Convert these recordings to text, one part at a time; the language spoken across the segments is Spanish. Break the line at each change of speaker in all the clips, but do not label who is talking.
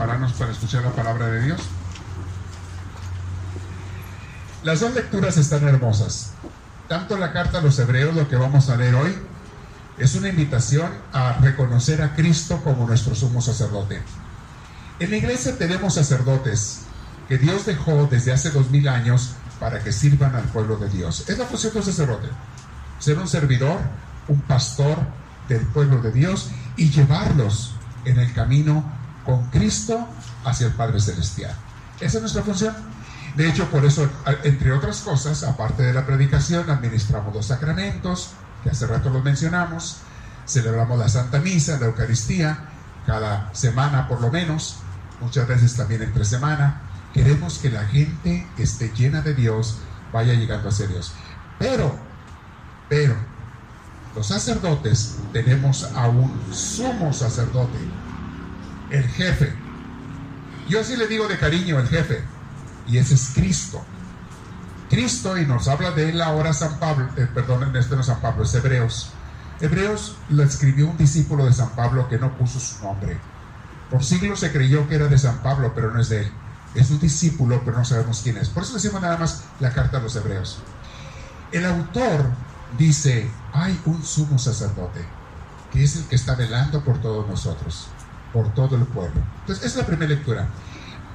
prepararnos para escuchar la palabra de Dios? Las dos lecturas están hermosas. Tanto la carta a los hebreos, lo que vamos a leer hoy, es una invitación a reconocer a Cristo como nuestro sumo sacerdote. En la iglesia tenemos sacerdotes que Dios dejó desde hace dos mil años para que sirvan al pueblo de Dios. Es la función del sacerdote. Ser un servidor, un pastor del pueblo de Dios y llevarlos en el camino con Cristo hacia el Padre Celestial. Esa es nuestra función. De hecho, por eso, entre otras cosas, aparte de la predicación, administramos los sacramentos, que hace rato los mencionamos, celebramos la Santa Misa, la Eucaristía, cada semana por lo menos, muchas veces también entre semana. Queremos que la gente esté llena de Dios vaya llegando hacia Dios. Pero, pero, los sacerdotes tenemos a un sumo sacerdote, el jefe. Yo así le digo de cariño el jefe, y ese es Cristo. Cristo, y nos habla de él ahora San Pablo, eh, perdón, este no es San Pablo, es Hebreos. Hebreos lo escribió un discípulo de San Pablo que no puso su nombre. Por siglos se creyó que era de San Pablo, pero no es de él. Es un discípulo, pero no sabemos quién es. Por eso decimos nada más la carta a los Hebreos. El autor dice, hay un sumo sacerdote, que es el que está velando por todos nosotros, por todo el pueblo. Entonces, es la primera lectura.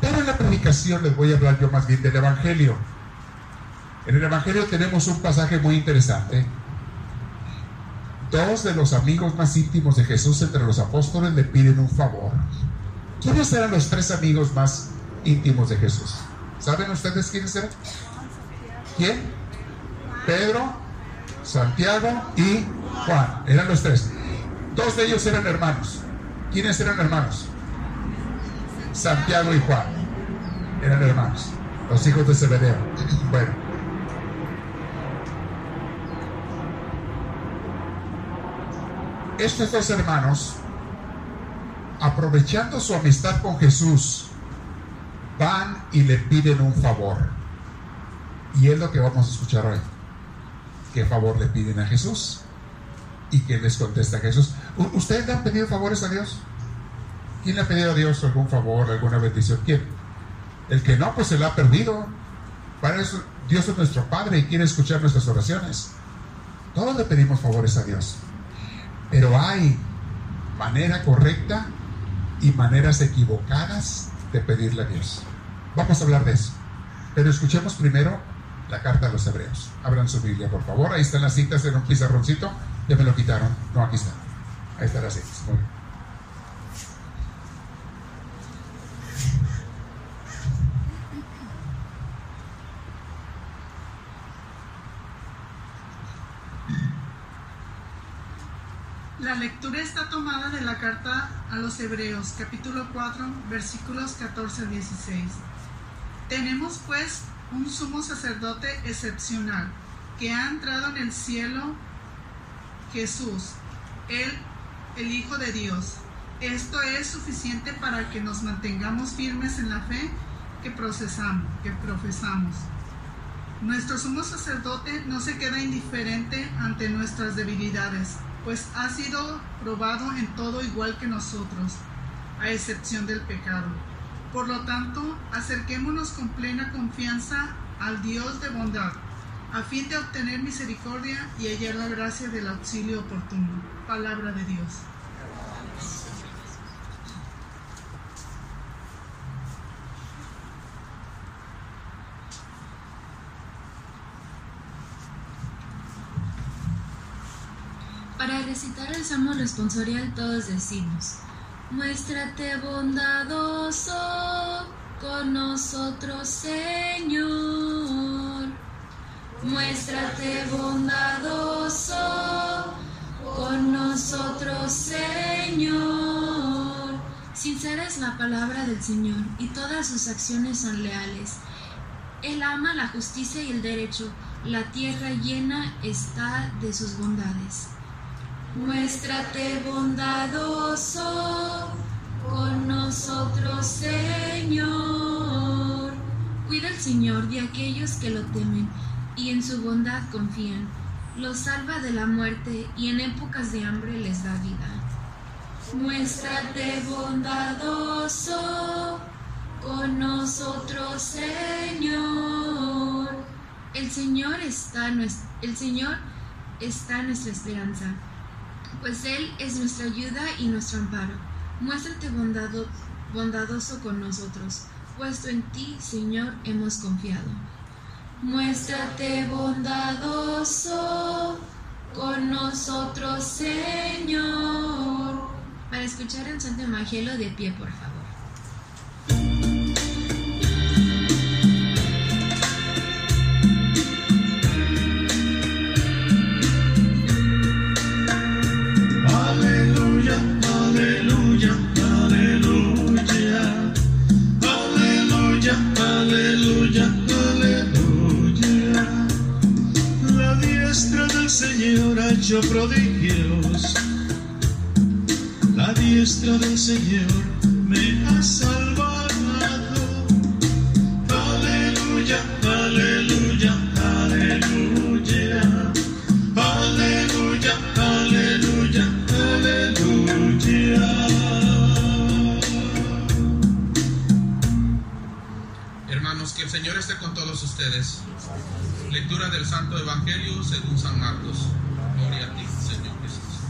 Pero en la predicación les voy a hablar yo más bien del Evangelio. En el Evangelio tenemos un pasaje muy interesante. Dos de los amigos más íntimos de Jesús entre los apóstoles le piden un favor. ¿Quiénes eran los tres amigos más íntimos de Jesús? ¿Saben ustedes quiénes eran? ¿Quién? Pedro, Santiago y Juan. Eran los tres. Dos de ellos eran hermanos. ¿Quiénes eran hermanos? Santiago y Juan. Eran hermanos. Los hijos de Zebedeo. Bueno. Estos dos hermanos, aprovechando su amistad con Jesús, van y le piden un favor. Y es lo que vamos a escuchar hoy. ¿Qué favor le piden a Jesús? ¿Y qué les contesta Jesús? ¿Ustedes le han pedido favores a Dios? ¿Quién le ha pedido a Dios algún favor, alguna bendición? ¿Quién? El que no, pues se la ha perdido. Para eso Dios es nuestro Padre y quiere escuchar nuestras oraciones. Todos le pedimos favores a Dios. Pero hay manera correcta y maneras equivocadas de pedirle a Dios. Vamos a hablar de eso. Pero escuchemos primero la carta a los hebreos. Abran su Biblia, por favor. Ahí están las citas en un pizarroncito. Ya me lo quitaron. No, aquí está. Ahí. Muy bien.
La lectura está tomada de la carta a los Hebreos, capítulo 4, versículos 14 al 16. Tenemos pues un sumo sacerdote excepcional que ha entrado en el cielo, Jesús, él, el Hijo de Dios. Esto es suficiente para que nos mantengamos firmes en la fe que procesamos, que profesamos. Nuestro sumo sacerdote no se queda indiferente ante nuestras debilidades pues ha sido probado en todo igual que nosotros, a excepción del pecado. Por lo tanto, acerquémonos con plena confianza al Dios de bondad, a fin de obtener misericordia y hallar la gracia del auxilio oportuno. Palabra de Dios.
Para Salmo responsorial todos decimos, Muéstrate bondadoso con nosotros, Señor. Muéstrate bondadoso con nosotros, Señor. Sincera es la palabra del Señor y todas sus acciones son leales. Él ama la justicia y el derecho. La tierra llena está de sus bondades. Muéstrate bondadoso con nosotros, Señor. Cuida el Señor de aquellos que lo temen y en su bondad confían. Los salva de la muerte y en épocas de hambre les da vida. Muéstrate bondadoso con nosotros, Señor. El Señor está, el Señor está nuestra esperanza pues Él es nuestra ayuda y nuestro amparo. Muéstrate bondado, bondadoso con nosotros, puesto en ti, Señor, hemos confiado. Muéstrate bondadoso con nosotros, Señor. Para escuchar el Santo Evangelio de pie, por favor.
Lectura del Santo Evangelio según San Marcos. Gloria a ti, Señor Jesús.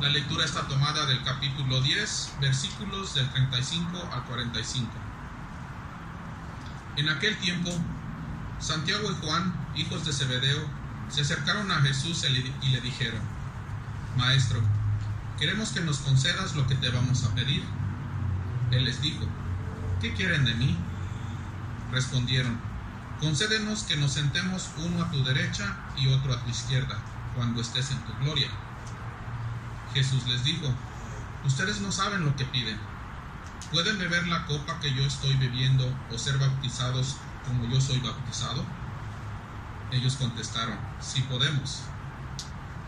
La lectura está tomada del capítulo 10, versículos del 35 al 45. En aquel tiempo, Santiago y Juan, hijos de Zebedeo, se acercaron a Jesús y le dijeron, Maestro, queremos que nos concedas lo que te vamos a pedir. Él les dijo, ¿qué quieren de mí? Respondieron, concédenos que nos sentemos uno a tu derecha y otro a tu izquierda cuando estés en tu gloria. Jesús les dijo, ustedes no saben lo que piden. ¿Pueden beber la copa que yo estoy bebiendo o ser bautizados como yo soy bautizado? Ellos contestaron, sí podemos.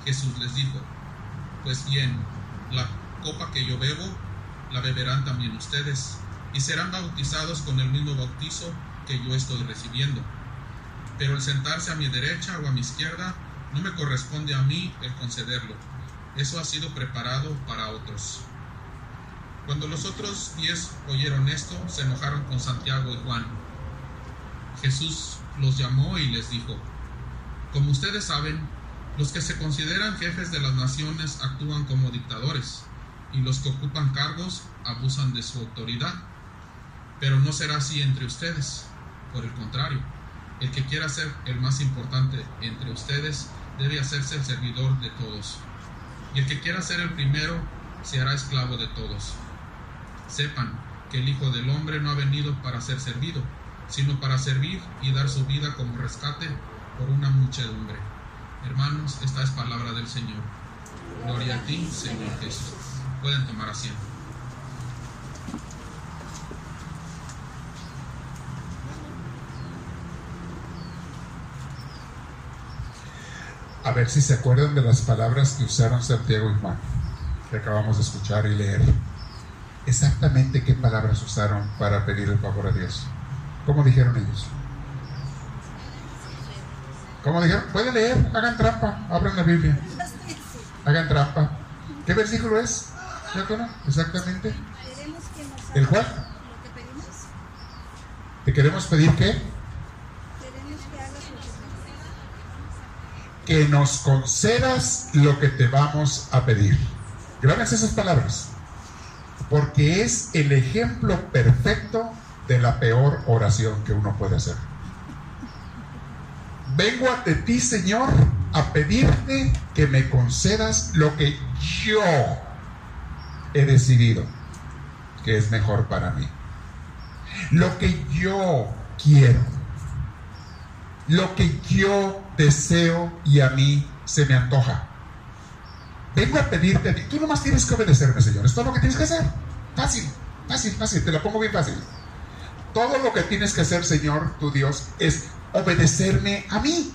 Jesús les dijo, pues bien, la copa que yo bebo, la beberán también ustedes, y serán bautizados con el mismo bautizo que yo estoy recibiendo. Pero el sentarse a mi derecha o a mi izquierda no me corresponde a mí el concederlo. Eso ha sido preparado para otros. Cuando los otros diez oyeron esto, se enojaron con Santiago y Juan. Jesús los llamó y les dijo, Como ustedes saben, los que se consideran jefes de las naciones actúan como dictadores, y los que ocupan cargos abusan de su autoridad. Pero no será así entre ustedes. Por el contrario, el que quiera ser el más importante entre ustedes debe hacerse el servidor de todos. Y el que quiera ser el primero se hará esclavo de todos. Sepan que el Hijo del Hombre no ha venido para ser servido, sino para servir y dar su vida como rescate por una muchedumbre. Hermanos, esta es palabra del Señor. Gloria a ti, Señor Jesús. Pueden tomar asiento.
A ver si se acuerdan de las palabras que usaron Santiago y Juan, que acabamos de escuchar y leer. Exactamente qué palabras usaron para pedir el favor a Dios. ¿Cómo dijeron ellos? ¿Cómo dijeron? Pueden leer, hagan trampa, abran la Biblia. Hagan trampa. ¿Qué versículo es? Exactamente. ¿El cuál? ¿Te queremos pedir qué? Que nos concedas lo que te vamos a pedir. Gracias esas palabras, porque es el ejemplo perfecto de la peor oración que uno puede hacer. Vengo ante ti, Señor, a pedirte que me concedas lo que yo he decidido que es mejor para mí. Lo que yo quiero. Lo que yo deseo y a mí se me antoja. Vengo a pedirte a ti. Tú nomás tienes que obedecerme, Señor. Esto es lo que tienes que hacer. Fácil, fácil, fácil. Te lo pongo bien fácil. Todo lo que tienes que hacer, Señor, tu Dios, es obedecerme a mí.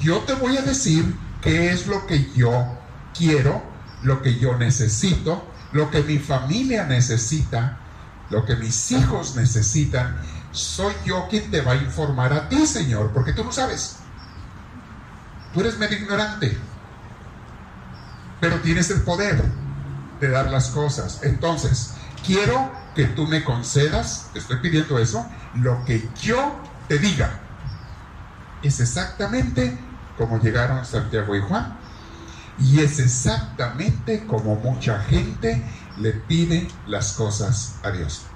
Yo te voy a decir qué es lo que yo quiero, lo que yo necesito, lo que mi familia necesita, lo que mis hijos necesitan soy yo quien te va a informar a ti, Señor, porque tú no sabes. Tú eres medio ignorante, pero tienes el poder de dar las cosas. Entonces, quiero que tú me concedas, te estoy pidiendo eso, lo que yo te diga. Es exactamente como llegaron Santiago y Juan. Y es exactamente como mucha gente le pide las cosas a Dios.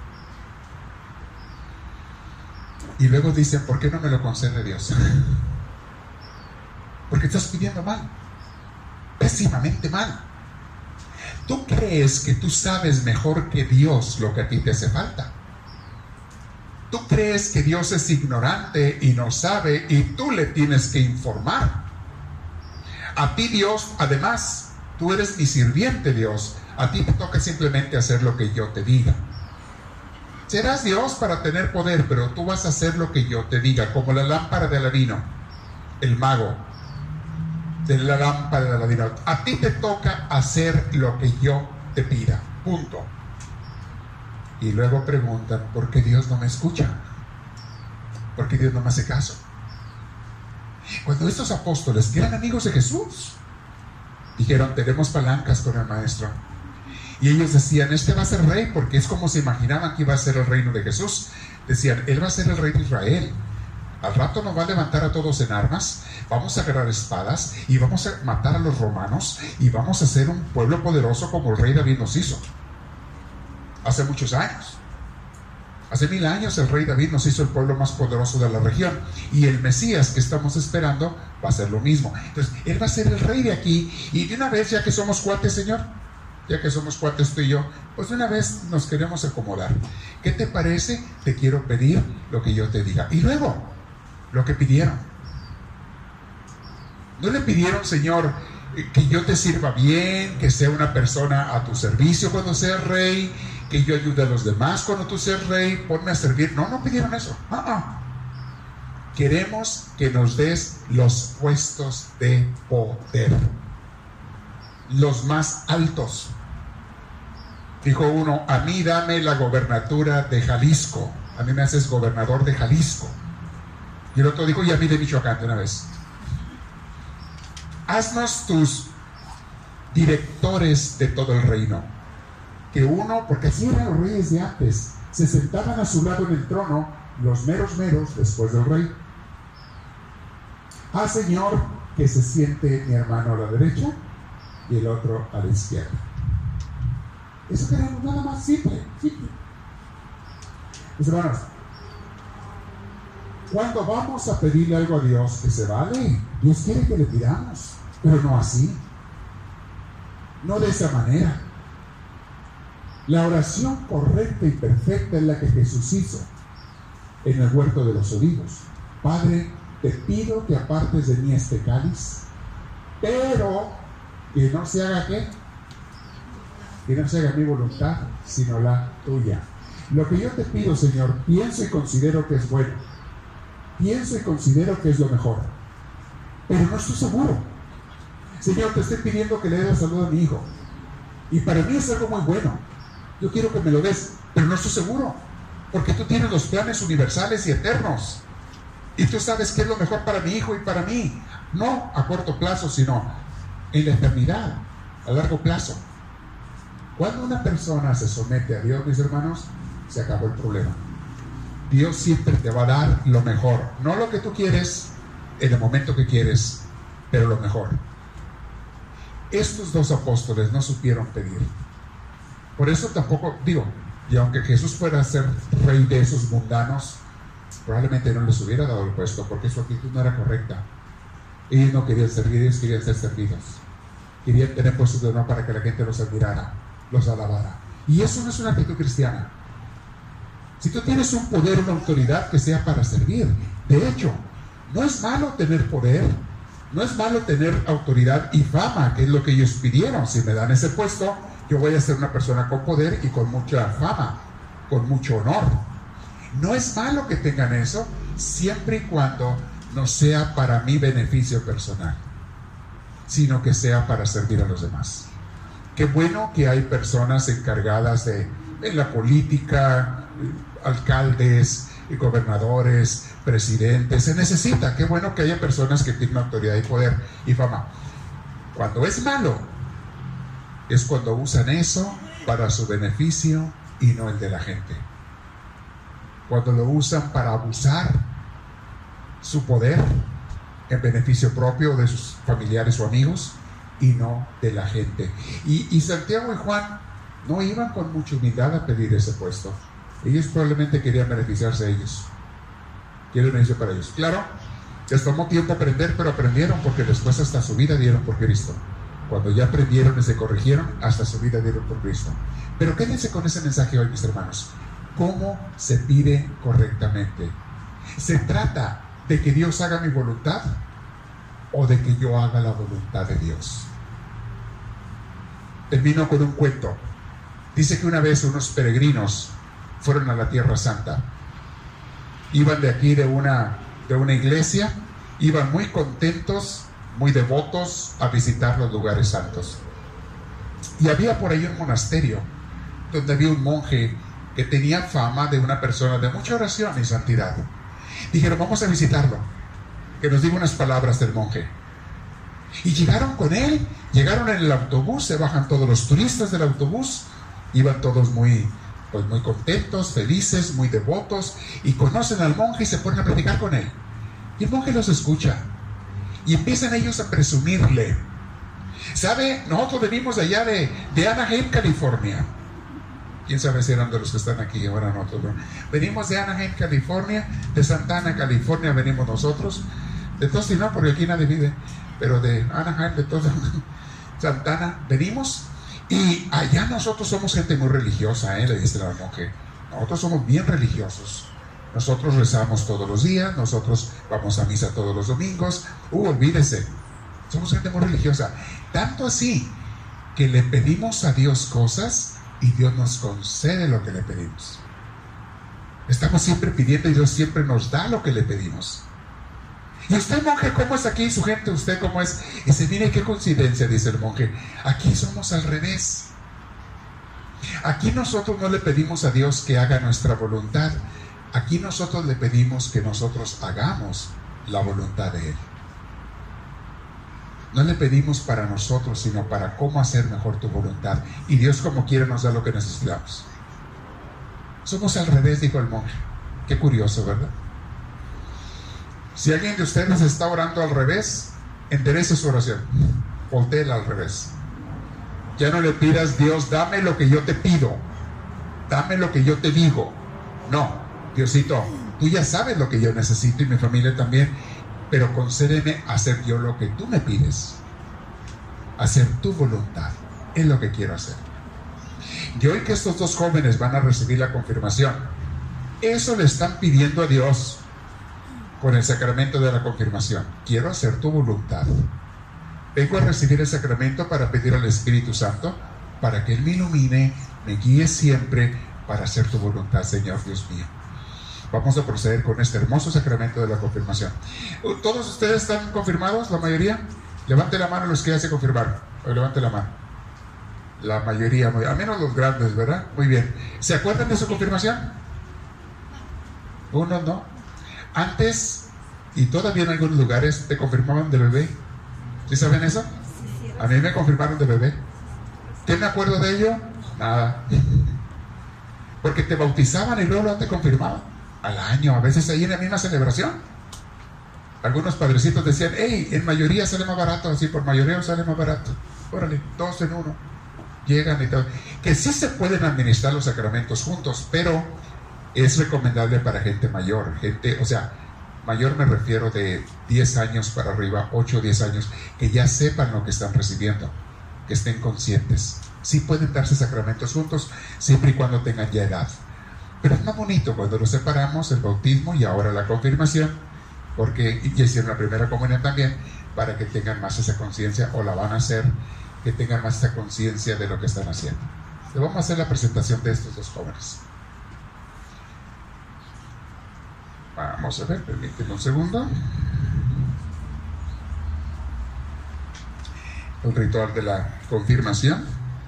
Y luego dicen, ¿por qué no me lo concede Dios? Porque estás pidiendo mal, pésimamente mal. ¿Tú crees que tú sabes mejor que Dios lo que a ti te hace falta? ¿Tú crees que Dios es ignorante y no sabe y tú le tienes que informar? A ti Dios, además, tú eres mi sirviente Dios. A ti te toca simplemente hacer lo que yo te diga. Serás Dios para tener poder, pero tú vas a hacer lo que yo te diga, como la lámpara de Aladino, el mago de la lámpara de Aladino. A ti te toca hacer lo que yo te pida. Punto. Y luego preguntan, ¿por qué Dios no me escucha? ¿Por qué Dios no me hace caso? Cuando estos apóstoles, que eran amigos de Jesús, dijeron, tenemos palancas con el maestro. Y ellos decían, este va a ser rey, porque es como se imaginaban que iba a ser el reino de Jesús. Decían, él va a ser el rey de Israel. Al rato nos va a levantar a todos en armas, vamos a agarrar espadas y vamos a matar a los romanos y vamos a ser un pueblo poderoso como el rey David nos hizo. Hace muchos años. Hace mil años el rey David nos hizo el pueblo más poderoso de la región y el Mesías que estamos esperando va a ser lo mismo. Entonces, él va a ser el rey de aquí y de una vez, ya que somos cuates, Señor, ya que somos cuates tú y yo, pues de una vez nos queremos acomodar. ¿Qué te parece? Te quiero pedir lo que yo te diga. Y luego, lo que pidieron. No le pidieron, Señor, que yo te sirva bien, que sea una persona a tu servicio cuando seas rey, que yo ayude a los demás cuando tú seas rey, ponme a servir. No, no pidieron eso. Ah, ah. Queremos que nos des los puestos de poder, los más altos. Dijo uno, a mí dame la gobernatura de Jalisco, a mí me haces gobernador de Jalisco. Y el otro dijo, y a mí de Michoacán de una vez. Haznos tus directores de todo el reino. Que uno, porque así eran los reyes de antes, se sentaban a su lado en el trono, los meros meros después del rey. Ah, Señor, que se siente mi hermano a la derecha y el otro a la izquierda. Eso era nada más simple, simple. Mis hermanos, cuando vamos a pedirle algo a Dios que se vale, Dios quiere que le pidamos, pero no así. No de esa manera. La oración correcta y perfecta es la que Jesús hizo en el huerto de los olivos. Padre, te pido que apartes de mí este cáliz, pero que no se haga qué? Que no se haga mi voluntad, sino la tuya. Lo que yo te pido, Señor, pienso y considero que es bueno pienso y considero que es lo mejor. Pero no estoy seguro. Señor, te estoy pidiendo que le des la salud a mi hijo. Y para mí es algo muy bueno. Yo quiero que me lo des, pero no estoy seguro. Porque tú tienes los planes universales y eternos. Y tú sabes qué es lo mejor para mi hijo y para mí. No a corto plazo, sino en la eternidad, a largo plazo. Cuando una persona se somete a Dios, mis hermanos, se acabó el problema. Dios siempre te va a dar lo mejor. No lo que tú quieres en el momento que quieres, pero lo mejor. Estos dos apóstoles no supieron pedir. Por eso tampoco, digo, y aunque Jesús fuera a ser rey de esos mundanos, probablemente no les hubiera dado el puesto, porque su actitud no era correcta. Ellos no querían servir, ellos querían ser servidos. Querían tener puestos de honor para que la gente los admirara, los alabara. Y eso no es una actitud cristiana. Si tú tienes un poder, una autoridad que sea para servir, de hecho, no es malo tener poder, no es malo tener autoridad y fama, que es lo que ellos pidieron. Si me dan ese puesto, yo voy a ser una persona con poder y con mucha fama, con mucho honor. No es malo que tengan eso, siempre y cuando no sea para mi beneficio personal, sino que sea para servir a los demás. Qué bueno que hay personas encargadas de la política, alcaldes, y gobernadores, presidentes. Se necesita. Qué bueno que haya personas que tienen autoridad y poder y fama. Cuando es malo, es cuando usan eso para su beneficio y no el de la gente. Cuando lo usan para abusar su poder en beneficio propio de sus familiares o amigos y no de la gente. Y, y Santiago y Juan no iban con mucha humildad a pedir ese puesto. Ellos probablemente querían beneficiarse de ellos. Quieren beneficio para ellos. Claro, les tomó tiempo aprender, pero aprendieron porque después hasta su vida dieron por Cristo. Cuando ya aprendieron y se corrigieron, hasta su vida dieron por Cristo. Pero quédense con ese mensaje hoy, mis hermanos. ¿Cómo se pide correctamente? ¿Se trata de que Dios haga mi voluntad o de que yo haga la voluntad de Dios? Termino con un cuento. Dice que una vez unos peregrinos fueron a la Tierra Santa. Iban de aquí de una, de una iglesia, iban muy contentos, muy devotos a visitar los lugares santos. Y había por ahí un monasterio donde había un monje que tenía fama de una persona de mucha oración y santidad. Dijeron, vamos a visitarlo, que nos diga unas palabras del monje. Y llegaron con él, llegaron en el autobús, se bajan todos los turistas del autobús, iban todos muy, pues muy contentos, felices, muy devotos, y conocen al monje y se ponen a platicar con él. Y el monje los escucha, y empiezan ellos a presumirle. ¿Sabe? Nosotros venimos de allá de, de Anaheim, California. Quién sabe si eran de los que están aquí ahora nosotros. ¿no? Venimos de Anaheim, California, de Santana, California venimos nosotros. De no, porque aquí nadie vive, pero de Anaheim, de todo Santana, venimos y allá nosotros somos gente muy religiosa, ¿eh? le dice la monje. Nosotros somos bien religiosos. Nosotros rezamos todos los días, nosotros vamos a misa todos los domingos. Uh, olvídese, somos gente muy religiosa. Tanto así que le pedimos a Dios cosas y Dios nos concede lo que le pedimos. Estamos siempre pidiendo y Dios siempre nos da lo que le pedimos. ¿Y usted, monje, cómo es aquí? Su gente, ¿usted cómo es? Y dice, mire qué coincidencia, dice el monje. Aquí somos al revés. Aquí nosotros no le pedimos a Dios que haga nuestra voluntad. Aquí nosotros le pedimos que nosotros hagamos la voluntad de Él. No le pedimos para nosotros, sino para cómo hacer mejor tu voluntad. Y Dios como quiere nos da lo que necesitamos. Somos al revés, dijo el monje. Qué curioso, ¿verdad? Si alguien de ustedes está orando al revés, enderece su oración. Voltéela al revés. Ya no le pidas, Dios, dame lo que yo te pido. Dame lo que yo te digo. No, Diosito, tú ya sabes lo que yo necesito y mi familia también, pero concédeme hacer yo lo que tú me pides. Hacer tu voluntad. Es lo que quiero hacer. Y hoy que estos dos jóvenes van a recibir la confirmación, eso le están pidiendo a Dios con el sacramento de la confirmación. Quiero hacer tu voluntad. Vengo a recibir el sacramento para pedir al Espíritu Santo para que Él me ilumine, me guíe siempre para hacer tu voluntad, Señor Dios mío. Vamos a proceder con este hermoso sacramento de la confirmación. ¿Todos ustedes están confirmados? ¿La mayoría? Levante la mano los que ya se confirmaron. Levante la mano. La mayoría, a menos los grandes, ¿verdad? Muy bien. ¿Se acuerdan de su confirmación? Uno no. Antes, y todavía en algunos lugares, te confirmaban de bebé. ¿Sí saben eso? A mí me confirmaron de bebé. ¿Qué me acuerdo de ello? Nada. Porque te bautizaban y luego luego te confirmaban. Al año, a veces ahí en la misma celebración. Algunos padrecitos decían, hey, en mayoría sale más barato, así por mayoría sale más barato. Órale, dos en uno. Llegan y todo. Que sí se pueden administrar los sacramentos juntos, pero es recomendable para gente mayor. Gente, o sea, mayor me refiero de 10 años para arriba, 8 o 10 años, que ya sepan lo que están recibiendo, que estén conscientes. Sí pueden darse sacramentos juntos, siempre y cuando tengan ya edad. Pero es más bonito cuando los separamos, el bautismo y ahora la confirmación, porque ya hicieron la primera comunión también, para que tengan más esa conciencia, o la van a hacer, que tengan más esa conciencia de lo que están haciendo. Le vamos a hacer la presentación de estos dos jóvenes. Vamos a ver, permíteme un segundo. El ritual de la confirmación.